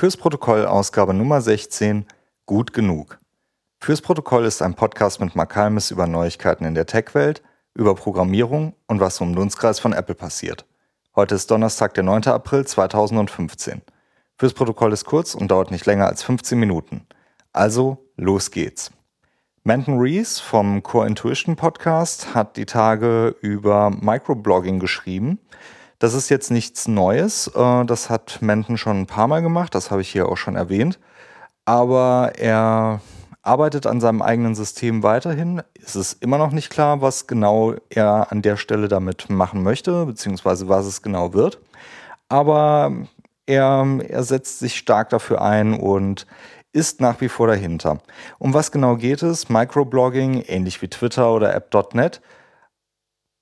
Fürs Protokoll Ausgabe Nummer 16 Gut genug. Fürs Protokoll ist ein Podcast mit Mark Halmes über Neuigkeiten in der Tech-Welt, über Programmierung und was so im Dunstkreis von Apple passiert. Heute ist Donnerstag, der 9. April 2015. Fürs Protokoll ist kurz und dauert nicht länger als 15 Minuten. Also, los geht's. Manton Rees vom Core Intuition Podcast hat die Tage über Microblogging geschrieben. Das ist jetzt nichts Neues. Äh, das hat Menten schon ein paar Mal gemacht. Das habe ich hier auch schon erwähnt. Aber er arbeitet an seinem eigenen System weiterhin. Es ist immer noch nicht klar, was genau er an der Stelle damit machen möchte, beziehungsweise was es genau wird. Aber er, er setzt sich stark dafür ein und ist nach wie vor dahinter. Um was genau geht es? Microblogging, ähnlich wie Twitter oder App.net,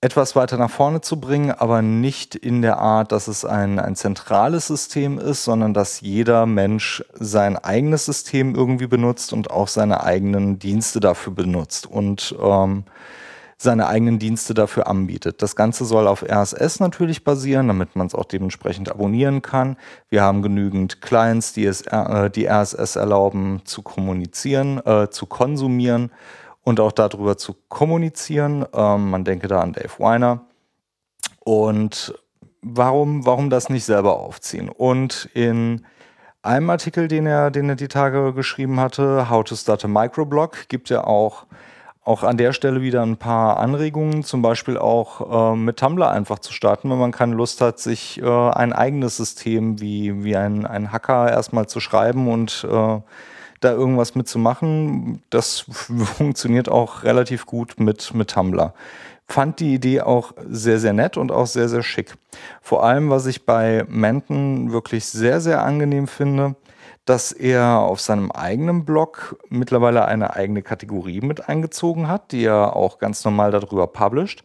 etwas weiter nach vorne zu bringen, aber nicht in der Art, dass es ein, ein zentrales System ist, sondern dass jeder Mensch sein eigenes System irgendwie benutzt und auch seine eigenen Dienste dafür benutzt und ähm, seine eigenen Dienste dafür anbietet. Das Ganze soll auf RSS natürlich basieren, damit man es auch dementsprechend abonnieren kann. Wir haben genügend Clients, die, es, äh, die RSS erlauben zu kommunizieren, äh, zu konsumieren und auch darüber zu kommunizieren. Ähm, man denke da an Dave Weiner. Und warum, warum das nicht selber aufziehen? Und in einem Artikel, den er, den er die Tage geschrieben hatte, How to Start a Microblog, gibt er auch, auch an der Stelle wieder ein paar Anregungen, zum Beispiel auch äh, mit Tumblr einfach zu starten, wenn man keine Lust hat, sich äh, ein eigenes System wie, wie ein, ein Hacker erstmal zu schreiben und äh, da irgendwas mitzumachen. Das funktioniert auch relativ gut mit, mit Tumblr. Fand die Idee auch sehr, sehr nett und auch sehr, sehr schick. Vor allem, was ich bei Manton wirklich sehr, sehr angenehm finde, dass er auf seinem eigenen Blog mittlerweile eine eigene Kategorie mit eingezogen hat, die er auch ganz normal darüber published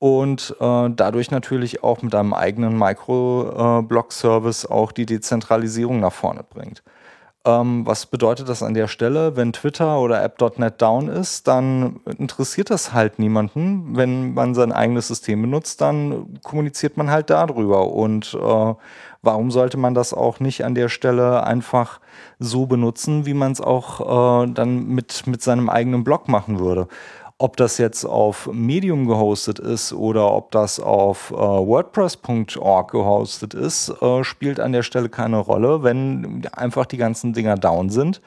und äh, dadurch natürlich auch mit einem eigenen Micro-Blog-Service äh, auch die Dezentralisierung nach vorne bringt. Ähm, was bedeutet das an der Stelle? Wenn Twitter oder App.net down ist, dann interessiert das halt niemanden. Wenn man sein eigenes System benutzt, dann kommuniziert man halt darüber. Und äh, warum sollte man das auch nicht an der Stelle einfach so benutzen, wie man es auch äh, dann mit, mit seinem eigenen Blog machen würde? Ob das jetzt auf Medium gehostet ist oder ob das auf äh, WordPress.org gehostet ist, äh, spielt an der Stelle keine Rolle. Wenn einfach die ganzen Dinger down sind,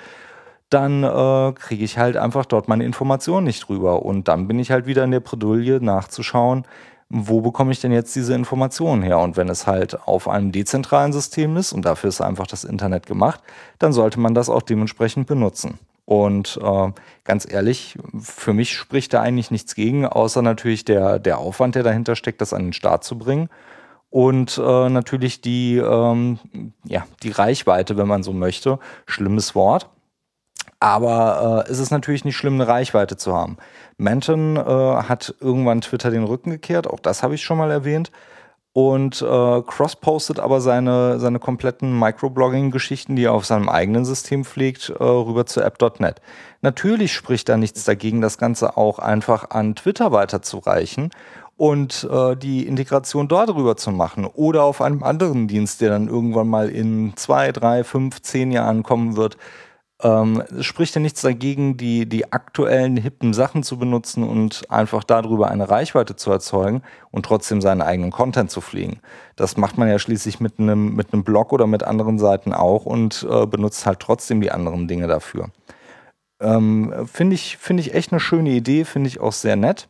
dann äh, kriege ich halt einfach dort meine Informationen nicht drüber. Und dann bin ich halt wieder in der Bredouille nachzuschauen, wo bekomme ich denn jetzt diese Informationen her? Und wenn es halt auf einem dezentralen System ist und dafür ist einfach das Internet gemacht, dann sollte man das auch dementsprechend benutzen. Und äh, ganz ehrlich, für mich spricht da eigentlich nichts gegen, außer natürlich der, der Aufwand, der dahinter steckt, das an den Start zu bringen. Und äh, natürlich die, ähm, ja, die Reichweite, wenn man so möchte. Schlimmes Wort. Aber äh, es ist natürlich nicht schlimm, eine Reichweite zu haben. Manton äh, hat irgendwann Twitter den Rücken gekehrt, auch das habe ich schon mal erwähnt und äh, cross-postet aber seine, seine kompletten Microblogging-Geschichten, die er auf seinem eigenen System pflegt, äh, rüber zu app.net. Natürlich spricht da nichts dagegen, das Ganze auch einfach an Twitter weiterzureichen und äh, die Integration dort rüber zu machen oder auf einem anderen Dienst, der dann irgendwann mal in zwei, drei, fünf, zehn Jahren kommen wird, ähm, es spricht ja nichts dagegen, die, die aktuellen hippen Sachen zu benutzen und einfach darüber eine Reichweite zu erzeugen und trotzdem seinen eigenen Content zu fliegen. Das macht man ja schließlich mit einem, mit Blog oder mit anderen Seiten auch und äh, benutzt halt trotzdem die anderen Dinge dafür. Ähm, finde ich, find ich echt eine schöne Idee, finde ich auch sehr nett.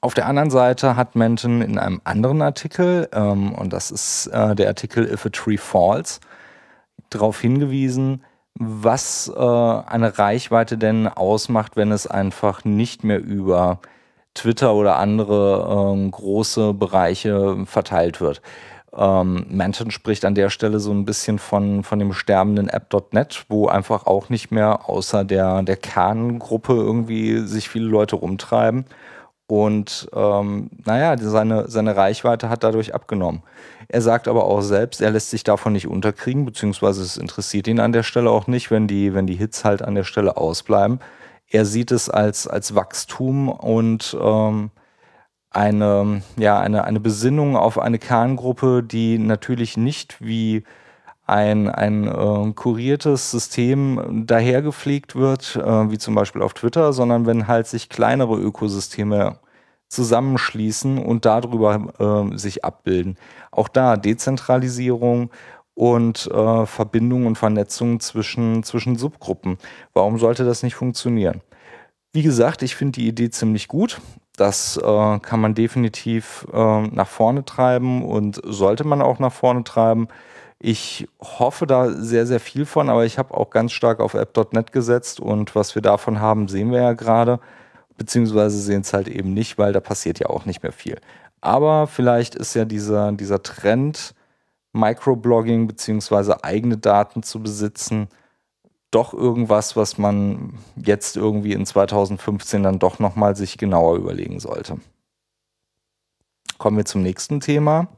Auf der anderen Seite hat Menton in einem anderen Artikel, ähm, und das ist äh, der Artikel If a Tree Falls, darauf hingewiesen, was äh, eine Reichweite denn ausmacht, wenn es einfach nicht mehr über Twitter oder andere äh, große Bereiche verteilt wird. Ähm, Manton spricht an der Stelle so ein bisschen von, von dem sterbenden App.net, wo einfach auch nicht mehr außer der, der Kerngruppe irgendwie sich viele Leute rumtreiben. Und ähm, naja, seine, seine Reichweite hat dadurch abgenommen. Er sagt aber auch selbst, er lässt sich davon nicht unterkriegen, beziehungsweise es interessiert ihn an der Stelle auch nicht, wenn die, wenn die Hits halt an der Stelle ausbleiben. Er sieht es als, als Wachstum und ähm, eine, ja, eine, eine Besinnung auf eine Kerngruppe, die natürlich nicht wie ein, ein äh, kuriertes System dahergepflegt wird, äh, wie zum Beispiel auf Twitter, sondern wenn halt sich kleinere Ökosysteme zusammenschließen und darüber äh, sich abbilden. Auch da Dezentralisierung und äh, Verbindung und Vernetzung zwischen, zwischen Subgruppen. Warum sollte das nicht funktionieren? Wie gesagt, ich finde die Idee ziemlich gut. Das äh, kann man definitiv äh, nach vorne treiben und sollte man auch nach vorne treiben. Ich hoffe da sehr, sehr viel von, aber ich habe auch ganz stark auf app.net gesetzt und was wir davon haben, sehen wir ja gerade beziehungsweise sehen es halt eben nicht, weil da passiert ja auch nicht mehr viel. Aber vielleicht ist ja dieser, dieser Trend, Microblogging beziehungsweise eigene Daten zu besitzen, doch irgendwas, was man jetzt irgendwie in 2015 dann doch nochmal sich genauer überlegen sollte. Kommen wir zum nächsten Thema.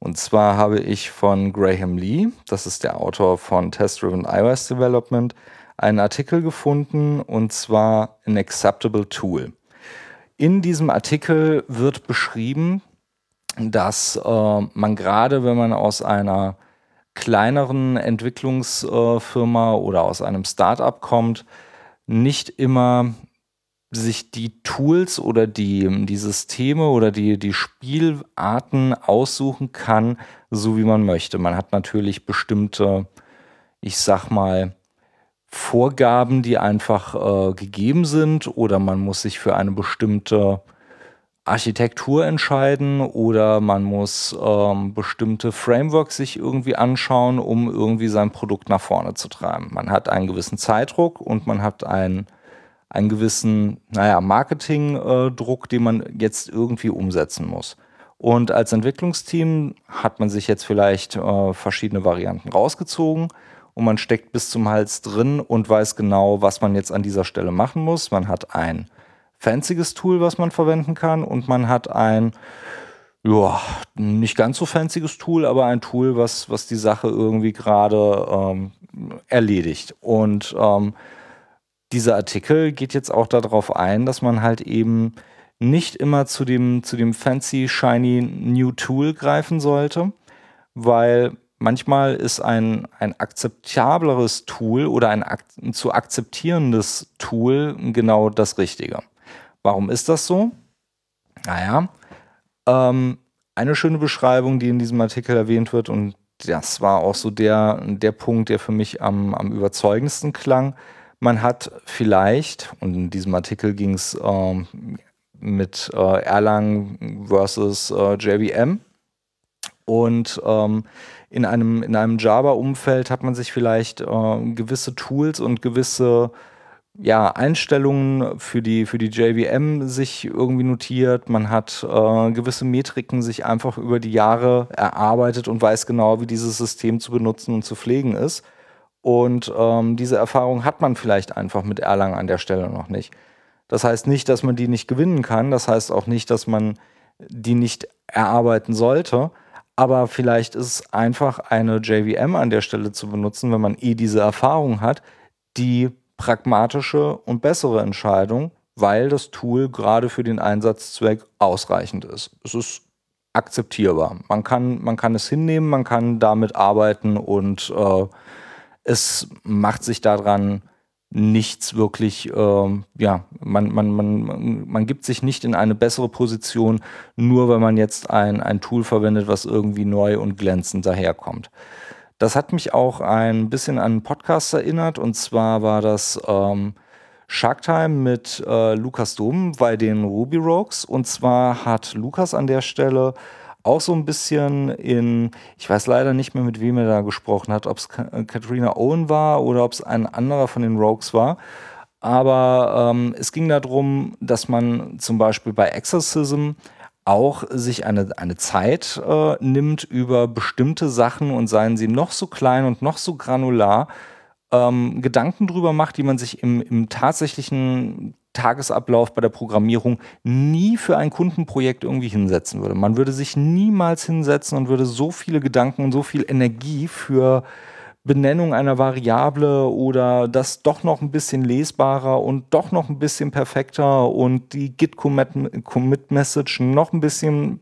Und zwar habe ich von Graham Lee, das ist der Autor von Test Driven iOS Development, einen Artikel gefunden und zwar An Acceptable Tool. In diesem Artikel wird beschrieben, dass äh, man gerade, wenn man aus einer kleineren Entwicklungsfirma äh, oder aus einem Startup kommt, nicht immer sich die Tools oder die, die Systeme oder die, die Spielarten aussuchen kann, so wie man möchte. Man hat natürlich bestimmte, ich sag mal, Vorgaben, die einfach äh, gegeben sind, oder man muss sich für eine bestimmte Architektur entscheiden oder man muss ähm, bestimmte Frameworks sich irgendwie anschauen, um irgendwie sein Produkt nach vorne zu treiben. Man hat einen gewissen Zeitdruck und man hat einen, einen gewissen, naja, Marketingdruck, den man jetzt irgendwie umsetzen muss. Und als Entwicklungsteam hat man sich jetzt vielleicht äh, verschiedene Varianten rausgezogen und man steckt bis zum Hals drin und weiß genau, was man jetzt an dieser Stelle machen muss. Man hat ein fancyes Tool, was man verwenden kann und man hat ein ja, nicht ganz so fancyes Tool, aber ein Tool, was, was die Sache irgendwie gerade ähm, erledigt. Und ähm, dieser Artikel geht jetzt auch darauf ein, dass man halt eben nicht immer zu dem, zu dem fancy, shiny New Tool greifen sollte, weil manchmal ist ein, ein akzeptableres Tool oder ein, ein zu akzeptierendes Tool genau das Richtige. Warum ist das so? Naja, ähm, eine schöne Beschreibung, die in diesem Artikel erwähnt wird, und das war auch so der, der Punkt, der für mich am, am überzeugendsten klang. Man hat vielleicht, und in diesem Artikel ging es ähm, mit äh, Erlang versus äh, JVM, und ähm, in einem, in einem Java-Umfeld hat man sich vielleicht äh, gewisse Tools und gewisse ja, Einstellungen für die, für die JVM sich irgendwie notiert. Man hat äh, gewisse Metriken sich einfach über die Jahre erarbeitet und weiß genau, wie dieses System zu benutzen und zu pflegen ist. Und ähm, diese Erfahrung hat man vielleicht einfach mit Erlang an der Stelle noch nicht. Das heißt nicht, dass man die nicht gewinnen kann. Das heißt auch nicht, dass man die nicht erarbeiten sollte. Aber vielleicht ist es einfach eine JVM an der Stelle zu benutzen, wenn man eh diese Erfahrung hat, die pragmatische und bessere Entscheidung, weil das Tool gerade für den Einsatzzweck ausreichend ist. Es ist akzeptierbar. Man kann, man kann es hinnehmen, man kann damit arbeiten und äh, es macht sich daran nichts wirklich, äh, ja, man, man, man, man gibt sich nicht in eine bessere Position, nur wenn man jetzt ein, ein Tool verwendet, was irgendwie neu und glänzend daherkommt. Das hat mich auch ein bisschen an einen Podcast erinnert und zwar war das ähm, Shark Time mit äh, Lukas Dom bei den Ruby Rogues und zwar hat Lukas an der Stelle auch so ein bisschen in, ich weiß leider nicht mehr, mit wem er da gesprochen hat, ob es äh, Katrina Owen war oder ob es ein anderer von den Rogues war. Aber ähm, es ging darum, dass man zum Beispiel bei Exorcism auch sich eine, eine Zeit äh, nimmt über bestimmte Sachen und seien sie noch so klein und noch so granular, ähm, Gedanken drüber macht, die man sich im, im tatsächlichen Tagesablauf bei der Programmierung nie für ein Kundenprojekt irgendwie hinsetzen würde. Man würde sich niemals hinsetzen und würde so viele Gedanken und so viel Energie für Benennung einer Variable oder das doch noch ein bisschen lesbarer und doch noch ein bisschen perfekter und die Git-Commit-Message noch ein bisschen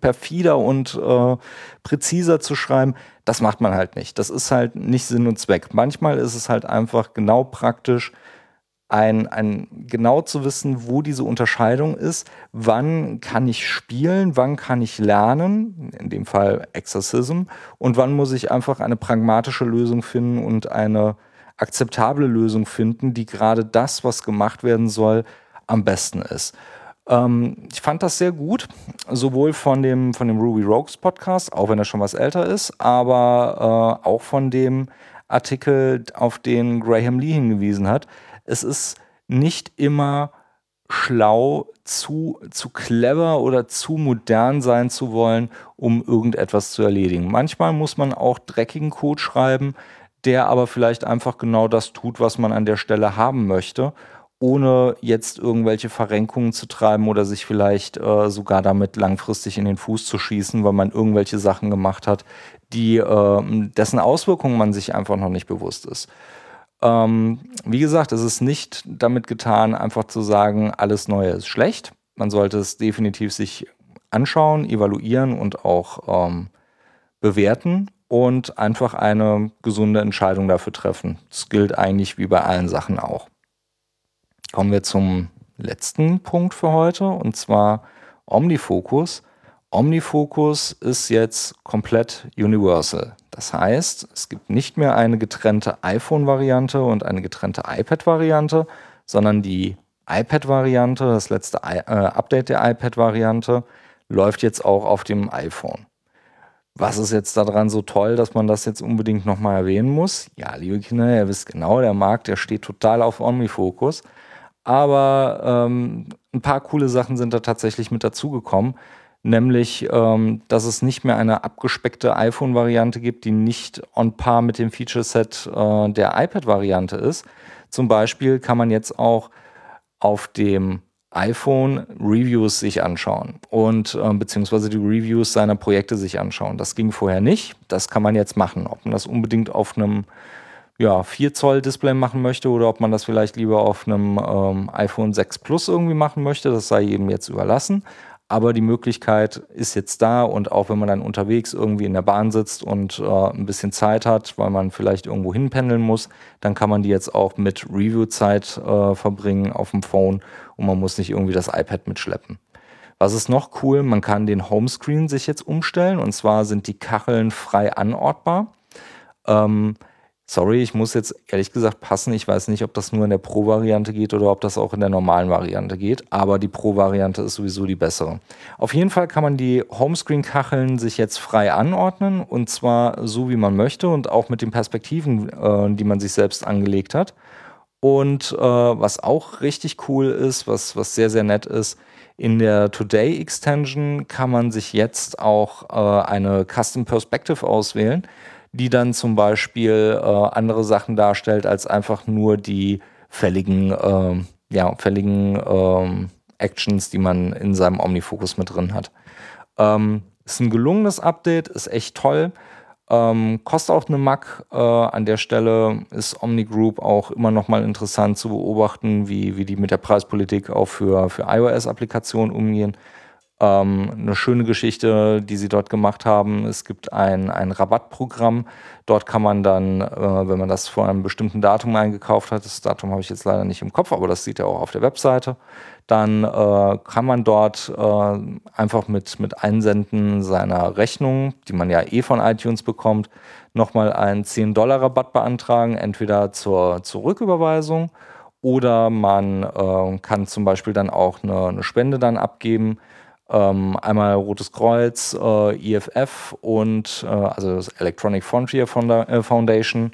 perfider und äh, präziser zu schreiben, das macht man halt nicht. Das ist halt nicht Sinn und Zweck. Manchmal ist es halt einfach genau praktisch, ein, ein genau zu wissen, wo diese Unterscheidung ist, wann kann ich spielen, wann kann ich lernen, in dem Fall Exorcism, und wann muss ich einfach eine pragmatische Lösung finden und eine akzeptable Lösung finden, die gerade das, was gemacht werden soll, am besten ist. Ähm, ich fand das sehr gut, sowohl von dem, von dem Ruby Rogues Podcast, auch wenn er schon was älter ist, aber äh, auch von dem Artikel, auf den Graham Lee hingewiesen hat es ist nicht immer schlau, zu, zu clever oder zu modern sein zu wollen, um irgendetwas zu erledigen. Manchmal muss man auch dreckigen Code schreiben, der aber vielleicht einfach genau das tut, was man an der Stelle haben möchte, ohne jetzt irgendwelche Verrenkungen zu treiben oder sich vielleicht äh, sogar damit langfristig in den Fuß zu schießen, weil man irgendwelche Sachen gemacht hat, die äh, dessen Auswirkungen man sich einfach noch nicht bewusst ist. Ähm, wie gesagt, es ist nicht damit getan, einfach zu sagen, alles Neue ist schlecht. Man sollte es definitiv sich anschauen, evaluieren und auch ähm, bewerten und einfach eine gesunde Entscheidung dafür treffen. Das gilt eigentlich wie bei allen Sachen auch. Kommen wir zum letzten Punkt für heute und zwar Omnifocus. OmniFocus ist jetzt komplett universal. Das heißt, es gibt nicht mehr eine getrennte iPhone-Variante und eine getrennte iPad-Variante, sondern die iPad-Variante, das letzte I äh, Update der iPad-Variante, läuft jetzt auch auf dem iPhone. Was ist jetzt daran so toll, dass man das jetzt unbedingt nochmal erwähnen muss? Ja, liebe Kinder, ihr wisst genau, der Markt, der steht total auf OmniFocus. Aber ähm, ein paar coole Sachen sind da tatsächlich mit dazugekommen nämlich ähm, dass es nicht mehr eine abgespeckte iPhone-Variante gibt, die nicht on par mit dem Feature-Set äh, der iPad-Variante ist. Zum Beispiel kann man jetzt auch auf dem iPhone Reviews sich anschauen und äh, beziehungsweise die Reviews seiner Projekte sich anschauen. Das ging vorher nicht. Das kann man jetzt machen. Ob man das unbedingt auf einem ja, 4 Zoll Display machen möchte oder ob man das vielleicht lieber auf einem ähm, iPhone 6 Plus irgendwie machen möchte, das sei eben jetzt überlassen. Aber die Möglichkeit ist jetzt da und auch wenn man dann unterwegs irgendwie in der Bahn sitzt und äh, ein bisschen Zeit hat, weil man vielleicht irgendwo hinpendeln muss, dann kann man die jetzt auch mit Review-Zeit äh, verbringen auf dem Phone und man muss nicht irgendwie das iPad mitschleppen. Was ist noch cool? Man kann den Homescreen sich jetzt umstellen und zwar sind die Kacheln frei anortbar. Ähm, Sorry, ich muss jetzt ehrlich gesagt passen. Ich weiß nicht, ob das nur in der Pro-Variante geht oder ob das auch in der normalen Variante geht. Aber die Pro-Variante ist sowieso die bessere. Auf jeden Fall kann man die Homescreen-Kacheln sich jetzt frei anordnen und zwar so, wie man möchte und auch mit den Perspektiven, äh, die man sich selbst angelegt hat. Und äh, was auch richtig cool ist, was, was sehr, sehr nett ist, in der Today Extension kann man sich jetzt auch äh, eine Custom Perspective auswählen die dann zum Beispiel äh, andere Sachen darstellt als einfach nur die fälligen, äh, ja, fälligen äh, Actions, die man in seinem Omnifocus mit drin hat. Ähm, ist ein gelungenes Update, ist echt toll. Ähm, kostet auch eine Mac. Äh, an der Stelle ist Omni Group auch immer noch mal interessant zu beobachten, wie, wie die mit der Preispolitik auch für, für iOS-Applikationen umgehen. Ähm, eine schöne Geschichte, die sie dort gemacht haben. Es gibt ein, ein Rabattprogramm. Dort kann man dann, äh, wenn man das vor einem bestimmten Datum eingekauft hat, das Datum habe ich jetzt leider nicht im Kopf, aber das sieht ja auch auf der Webseite, dann äh, kann man dort äh, einfach mit, mit Einsenden seiner Rechnung, die man ja eh von iTunes bekommt, nochmal einen 10-Dollar-Rabatt beantragen, entweder zur, zur Rücküberweisung oder man äh, kann zum Beispiel dann auch eine, eine Spende dann abgeben ähm, einmal Rotes Kreuz, äh, EFF und äh, also das Electronic Frontier äh, Foundation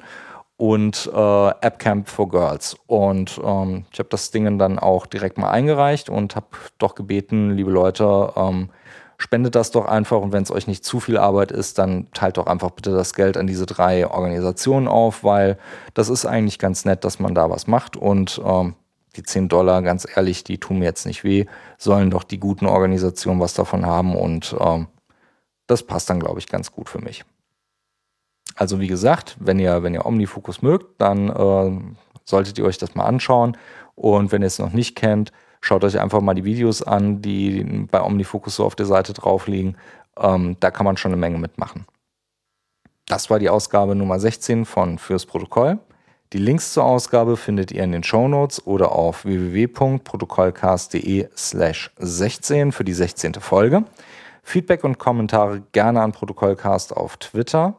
und äh, AppCamp for Girls. Und ähm, ich habe das Ding dann auch direkt mal eingereicht und habe doch gebeten, liebe Leute, ähm, spendet das doch einfach und wenn es euch nicht zu viel Arbeit ist, dann teilt doch einfach bitte das Geld an diese drei Organisationen auf, weil das ist eigentlich ganz nett, dass man da was macht und ähm, die 10 Dollar, ganz ehrlich, die tun mir jetzt nicht weh, sollen doch die guten Organisationen was davon haben und ähm, das passt dann, glaube ich, ganz gut für mich. Also wie gesagt, wenn ihr, wenn ihr OmniFocus mögt, dann äh, solltet ihr euch das mal anschauen. Und wenn ihr es noch nicht kennt, schaut euch einfach mal die Videos an, die bei OmniFocus so auf der Seite drauf liegen. Ähm, da kann man schon eine Menge mitmachen. Das war die Ausgabe Nummer 16 von Fürs Protokoll. Die Links zur Ausgabe findet ihr in den Show Notes oder auf www.protokollcast.de slash 16 für die 16. Folge. Feedback und Kommentare gerne an Protokollcast auf Twitter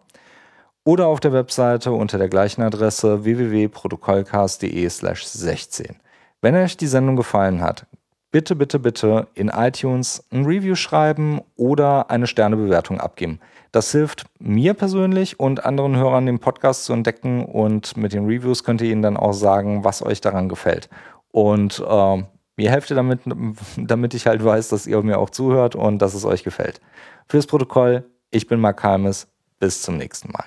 oder auf der Webseite unter der gleichen Adresse www.protokollcast.de slash 16. Wenn euch die Sendung gefallen hat, bitte, bitte, bitte in iTunes ein Review schreiben oder eine Sternebewertung abgeben. Das hilft mir persönlich und anderen Hörern den Podcast zu entdecken und mit den Reviews könnt ihr ihnen dann auch sagen, was euch daran gefällt. Und äh, mir helft ihr damit, damit ich halt weiß, dass ihr mir auch zuhört und dass es euch gefällt. Fürs Protokoll, ich bin Mark Halmes. Bis zum nächsten Mal.